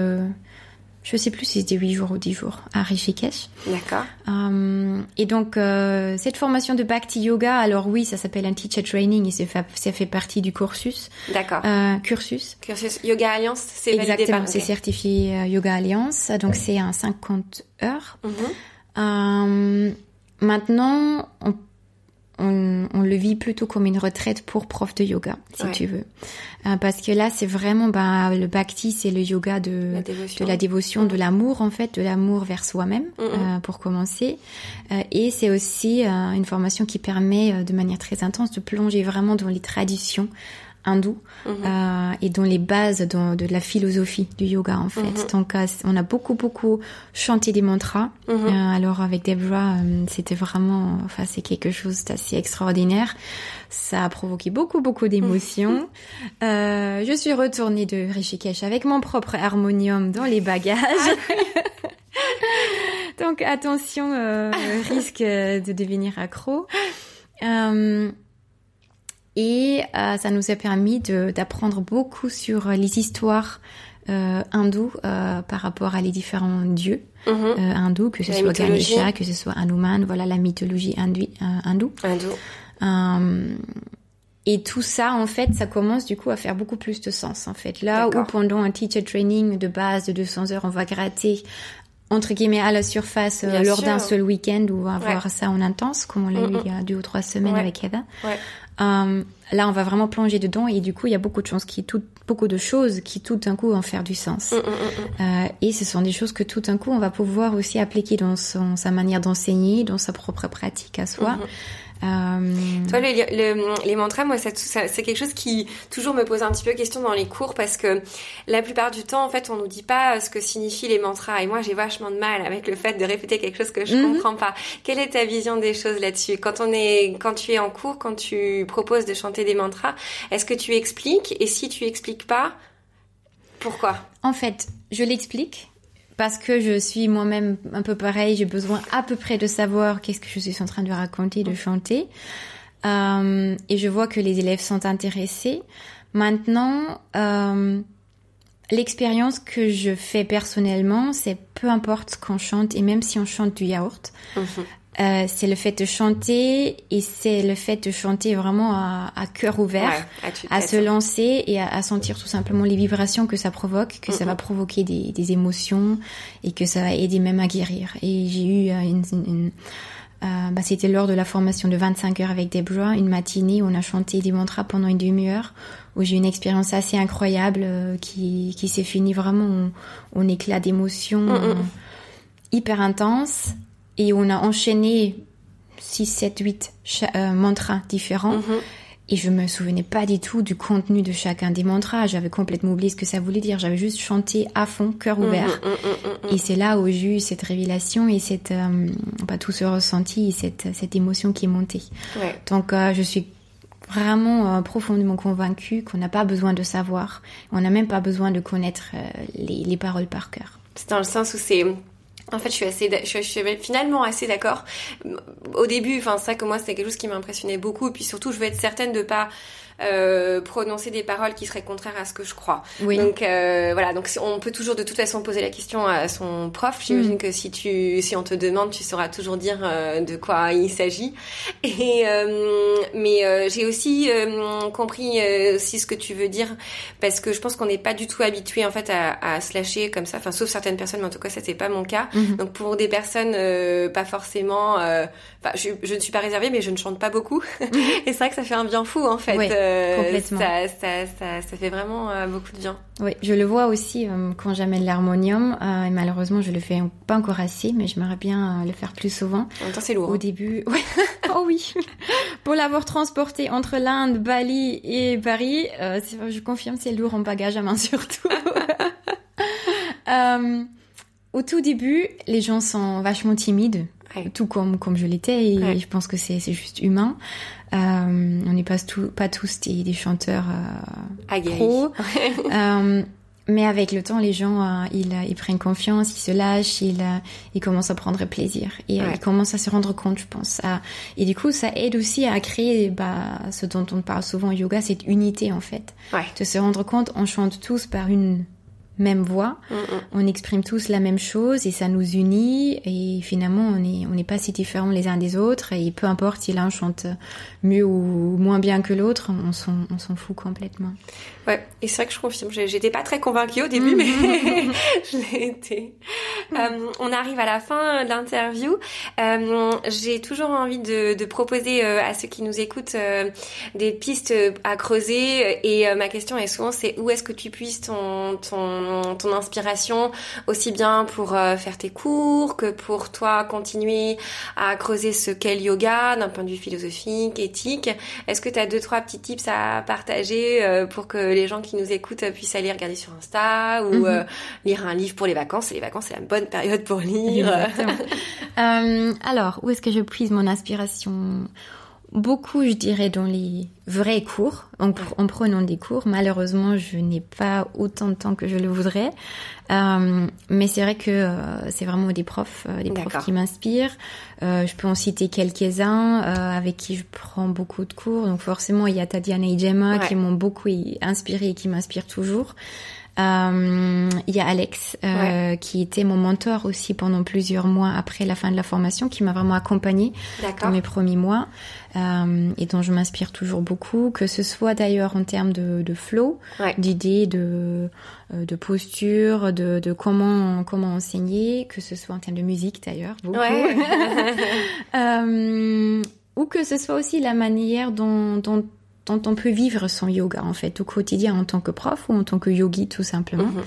je sais plus si c'était 8 jours ou 10 jours à Rishikesh. D'accord. Euh, et donc euh, cette formation de Bhakti Yoga, alors oui, ça s'appelle un teacher training et ça fait, fait partie du cursus. D'accord. Euh, cursus. Cursus Yoga Alliance, c'est validé Exactement, par. c'est certifié euh, Yoga Alliance, donc c'est un 50 heures. Euh, maintenant, on, on, on le vit plutôt comme une retraite pour prof de yoga, si Ouais. tu veux. Euh, parce que là, c'est vraiment, bah, le bhakti, c'est le yoga de, La dévotion. de la dévotion, de l'amour, en fait, de l'amour vers soi-même, euh, pour commencer. Euh, et c'est aussi une formation qui permet, de manière très intense, de plonger vraiment dans les traditions hindoues Mhm. euh, et dans les bases de la philosophie du yoga en fait. Mhm. Donc euh, on a beaucoup beaucoup chanté des mantras. Mhm. Euh, alors avec Debra, euh, c'était vraiment, enfin c'est quelque chose d'assez extraordinaire. Ça a provoqué beaucoup beaucoup d'émotions. Je suis retournée de Rishikesh avec mon propre harmonium dans les bagages. Donc attention, risque de devenir accro. Euh, et euh, ça nous a permis d'apprendre beaucoup sur les histoires euh, hindoues euh, par rapport à les différents dieux euh, hindous, que ce La soit mythologie. Ganesha, que ce soit Hanuman, voilà la mythologie hindoue. euh, hindoue. Hindou. Euh, et tout ça, en fait, ça commence du coup à faire beaucoup plus de sens, en fait. Là où pendant un teacher training de base de 200 heures, on va gratter entre guillemets à la surface Bien lors d'un seul week-end ou on va Ouais. ça en intense, comme on l'a Mm, eu il y a deux ou trois semaines Ouais. avec Eva. Ouais. Euh, là, on va vraiment plonger dedans et du coup, il y a beaucoup de choses qui, tout, beaucoup de choses qui tout d'un coup vont faire du sens. Mm, mm, mm. Euh, et ce sont des choses que tout d'un coup, on va pouvoir aussi appliquer dans son, sa manière d'enseigner, dans sa propre pratique à soi. Mhm. Euh, Toi, le- le- les mantras, moi, c'est quelque chose qui toujours me pose un petit peu question dans les cours parce que la plupart du temps, en fait, on nous dit pas ce que signifient les mantras. Et moi, j'ai vachement de mal avec le fait de répéter quelque chose que je Mhm. comprends pas. Quelle est ta vision des choses là-dessus? Quand on est, quand tu es en cours, quand tu proposes de chanter des mantras, est-ce que tu expliques? Et si tu expliques pas, pourquoi? En fait, je l'explique parce que je suis moi-même un peu pareil. J'ai besoin à peu près de savoir qu'est-ce que je suis en train de raconter, de chanter. Euh, et je vois que les élèves sont intéressés. Maintenant, euh, l'expérience que je fais personnellement, c'est peu importe qu'on chante, et même si on chante du yaourt, Mhm. Euh, c'est le fait de chanter et c'est le fait de chanter vraiment à, à cœur ouvert. Ouais, à, se lancer et à, à sentir tout simplement les vibrations que ça provoque, que ça va provoquer des, des émotions et que ça va aider même à guérir. Et j'ai eu euh, une, une- une- euh, bah, c'était lors de la formation de 25 heures avec Deborah, une matinée où on a chanté des mantras pendant une demi-heure, où j'ai eu une expérience assez incroyable euh, qui, qui s'est finie vraiment en, en éclat d'émotions euh, hyper intense et on a enchaîné 6, 7, 8 cha- euh, mantras différents. Mhm. Et je me souvenais pas du tout du contenu de chacun des mantras. J'avais complètement oublié ce que ça voulait dire. J'avais juste chanté à fond, cœur ouvert. Mhm, mhm, mhm. Et c'est là où j'ai eu cette révélation et cette, euh, bah, tout ce ressenti et cette, cette émotion qui est montée. Ouais. Donc, euh, je suis vraiment euh, profondément convaincue qu'on n'a pas besoin de savoir. On n'a même pas besoin de connaître euh, les, les paroles par cœur. C'est dans le sens où c'est. En fait, je suis assez, je suis, finalement assez d'accord. Au début, enfin, vrai que moi, c'était quelque chose qui m'impressionnait beaucoup. Et puis surtout, je veux être certaine de pas euh, prononcer des paroles qui seraient contraires à ce que je crois. Oui. Donc euh, voilà, donc on peut toujours de toute façon poser la question à son prof. J'imagine Mm. que si tu, si on te demande, tu sauras toujours dire euh, de quoi il s'agit. Et euh, mais euh, j'ai aussi euh, compris euh, aussi ce que tu veux dire parce que je pense qu'on n'est pas du tout habitué en fait à, à se lâcher comme ça. Enfin, sauf certaines personnes, mais en tout cas, ça c'est pas mon cas. Mhm. Donc pour des personnes euh, pas forcément, euh, enfin, je, je ne suis pas réservée, mais je ne chante pas beaucoup. Et c'est vrai que ça fait un bien fou en fait. Oui, complètement. Ça, ça, ça, ça fait vraiment euh, beaucoup de bien. Oui, je le vois aussi euh, quand j'amène l'harmonium. euh, et malheureusement, je le fais pas encore assez, mais j'aimerais bien le faire plus souvent. En même temps, c'est lourd. Au hein. début, oh oui, pour l'avoir transporté entre l'Inde, Bali et Paris, je confirme, c'est lourd en bagage à main surtout. Euh, au tout début, les gens sont vachement timides, Ouais. tout comme comme je l'étais, et Ouais. je pense que c'est c'est juste humain. Euh, on n'est pas, tout, pas tous des, des chanteurs euh, Aguerri. pro. Euh, mais avec le temps, les gens, ils, ils prennent confiance, ils se lâchent, ils, ils commencent à prendre plaisir et Ouais. ils commencent à se rendre compte, je pense. et du coup, ça aide aussi à créer bah, ce dont on parle souvent au yoga, cette unité en fait. Ouais. De se rendre compte, on chante tous par une même voix. Mm, mm. On exprime tous la même chose et ça nous unit. Et finalement, on n'est on n'est pas si différents les uns des autres. Et peu importe si l'un chante mieux ou moins bien que l'autre, on s'en fout complètement. Ouais, et c'est vrai que je confirme. J'étais pas très convaincue au début, mais je l'ai été. Euh, on arrive à la fin de l'interview. Euh, J'ai toujours envie de, de proposer euh, à ceux qui nous écoutent euh, des pistes à creuser. Et ma question est souvent, c'est où est-ce que tu puisses ton, ton, ton inspiration, aussi bien pour euh, faire tes cours que pour toi continuer à creuser ce qu'est le yoga d'un point de vue philosophique, éthique. Est-ce que tu as deux, trois petits tips à partager euh, pour que les gens qui nous écoutent puissent aller regarder sur Insta ou Mhm. euh, lire un livre pour les vacances? Les vacances, c'est la bonne période pour lire. Alors, où est-ce que je puise mon inspiration? Beaucoup, je dirais, dans les vrais cours, en, en prenant des cours. Malheureusement, je n'ai pas autant de temps que je le voudrais. Euh, mais c'est vrai que euh, c'est vraiment des profs, euh, des profs qui m'inspirent. Euh, je peux en citer quelques-uns euh, avec qui je prends beaucoup de cours. Donc forcément, il y a Tatiana et Gemma Ouais. qui m'ont beaucoup inspiré et qui m'inspirent toujours. Euh, Il y a Alex euh, qui était mon mentor aussi pendant plusieurs mois après la fin de la formation, qui m'a vraiment accompagnée dans mes premiers mois euh, et dont je m'inspire toujours beaucoup, que ce soit d'ailleurs en termes de, de flow, Ouais. d'idées, de, de posture, de, de comment comment enseigner, que ce soit en termes de musique d'ailleurs, beaucoup. Ouais. Euh, ou que ce soit aussi la manière dont, dont, dont on peut vivre son yoga en fait au quotidien en tant que prof ou en tant que yogi tout simplement. Mhm.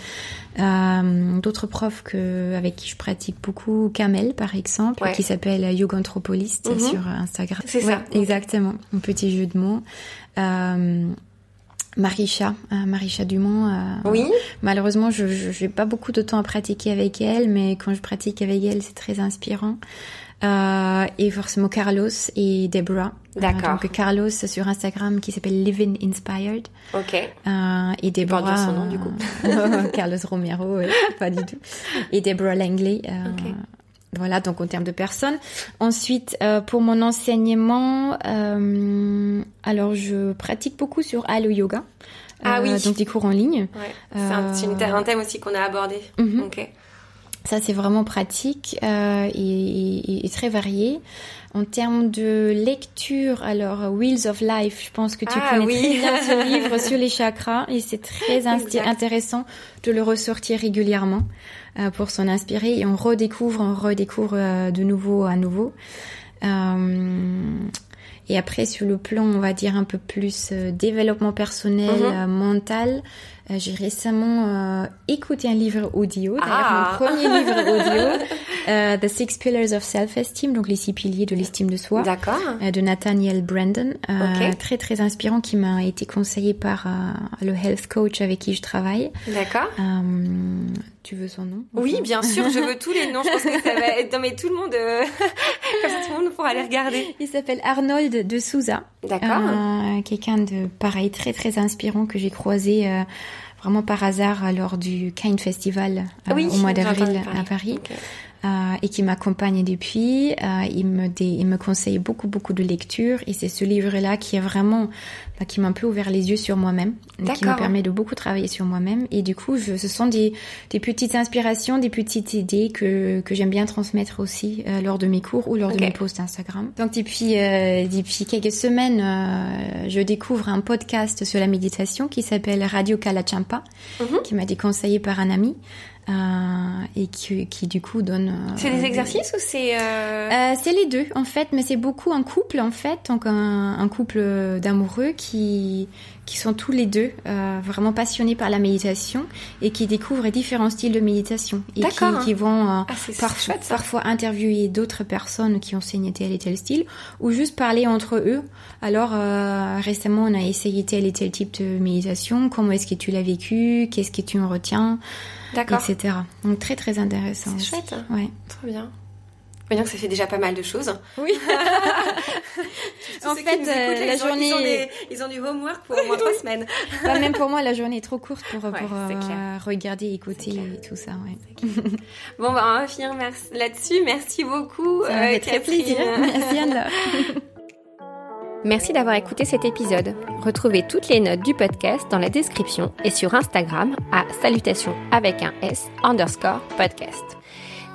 Euh, D'autres profs que, avec qui je pratique beaucoup, Kamel par exemple, Ouais. qui s'appelle Yoga Anthropoliste Mhm. sur Instagram. C'est ça. Exactement, un petit jeu de mots. Euh, Marisha, euh, Marisha Dumont. euh, Oui. Malheureusement, je n'ai pas beaucoup de temps à pratiquer avec elle, mais quand je pratique avec elle, c'est très inspirant. Euh, et forcément Carlos et Deborah. Euh, D'accord. donc Carlos sur Instagram qui s'appelle Living Inspired. Ok. Euh, et Deborah. dire son nom, du coup. euh, Carlos Romero, ouais, pas du tout. Et Deborah Langley. euh, Ok. Voilà, donc en termes de personnes. Ensuite, euh, pour mon enseignement, euh, alors je pratique beaucoup sur Halo Yoga. Ah oui. Donc des cours en ligne. Ouais. C'est un thème aussi qu'on a abordé. Mhm. Ok. Ça, c'est vraiment pratique euh, et, et- et très varié. En termes de lecture, alors Wheels of Life, je pense que tu Ah connais oui. très bien ce livre sur les chakras et c'est très intéressant de le ressortir régulièrement euh, pour s'en inspirer et on redécouvre, on redécouvre euh, de nouveau à nouveau. Euh, et après, sur le plan, on va dire un peu plus euh, développement personnel, euh, mental, euh, j'ai récemment euh, écouté un livre audio, d'ailleurs Ah. mon premier livre audio, euh, The Six Pillars of Self-Esteem, donc les six piliers de l'estime de soi, D'accord. euh, de Nathaniel Brandon, euh, Ok. très très inspirant, qui m'a été conseillé par euh, le health coach avec qui je travaille. D'accord. Euh, tu veux son nom Oui, bien sûr, je veux tous les noms. Je pense que ça va être. Non, mais tout le monde. euh, Comme ça, tout le monde pourra aller regarder. Il s'appelle Arnold de Souza. D'accord. Euh, Quelqu'un de pareil, très très inspirant que j'ai croisé euh, vraiment par hasard lors du Kind Festival euh, oui, au mois d'avril à Paris. Euh, et qui m'accompagne depuis. Euh, il me dé- il me conseille beaucoup beaucoup de lectures et c'est ce livre-là qui est vraiment bah, qui m'a un peu ouvert les yeux sur moi-même, qui me permet de beaucoup travailler sur moi-même. Et du coup, je, ce sont des, des petites inspirations, des petites idées que, que j'aime bien transmettre aussi euh, lors de mes cours ou lors de mes posts Instagram. Donc depuis euh, depuis quelques semaines, je découvre un podcast sur la méditation qui s'appelle Radio Kalachampa, Mhm. qui m'a été conseillé par un ami. Euh, et qui, qui du coup donne. euh, C'est des exercices ou c'est. euh, c'est les deux en fait, mais c'est beaucoup un couple en fait, donc un, un couple d'amoureux qui qui sont tous les deux euh, vraiment passionnés par la méditation et qui découvrent différents styles de méditation et qui, vont euh, Ah, par- chouette parfois interviewer d'autres personnes qui enseignent tel et tel style ou juste parler entre eux. Alors euh, récemment, on a essayé tel et tel type de méditation. Comment est-ce que tu l'as vécu? Qu'est-ce que tu en retiens? D'accord. Etc. Donc très très intéressant. C'est chouette. hein. Ouais. Trop bien. Dire que ça fait déjà pas mal de choses. Oui. En fait, euh, écoutent, là, la ils ont- journée- Ils ont, des- ils ont du homework pour au moins trois semaines. Bah, même pour moi, la journée est trop courte pour, Ouais, pour euh, regarder, écouter et tout ça. Ouais. Bon, bah, on va finir merci- là-dessus. Merci beaucoup, Ça euh, très plaisir. Merci Anne. Merci d'avoir écouté cet épisode. Retrouvez toutes les notes du podcast dans la description et sur Instagram à salutation avec un S underscore podcast.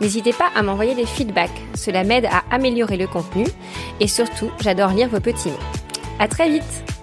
N'hésitez pas à m'envoyer des feedbacks, cela m'aide à améliorer le contenu et surtout, j'adore lire vos petits mots. À très vite!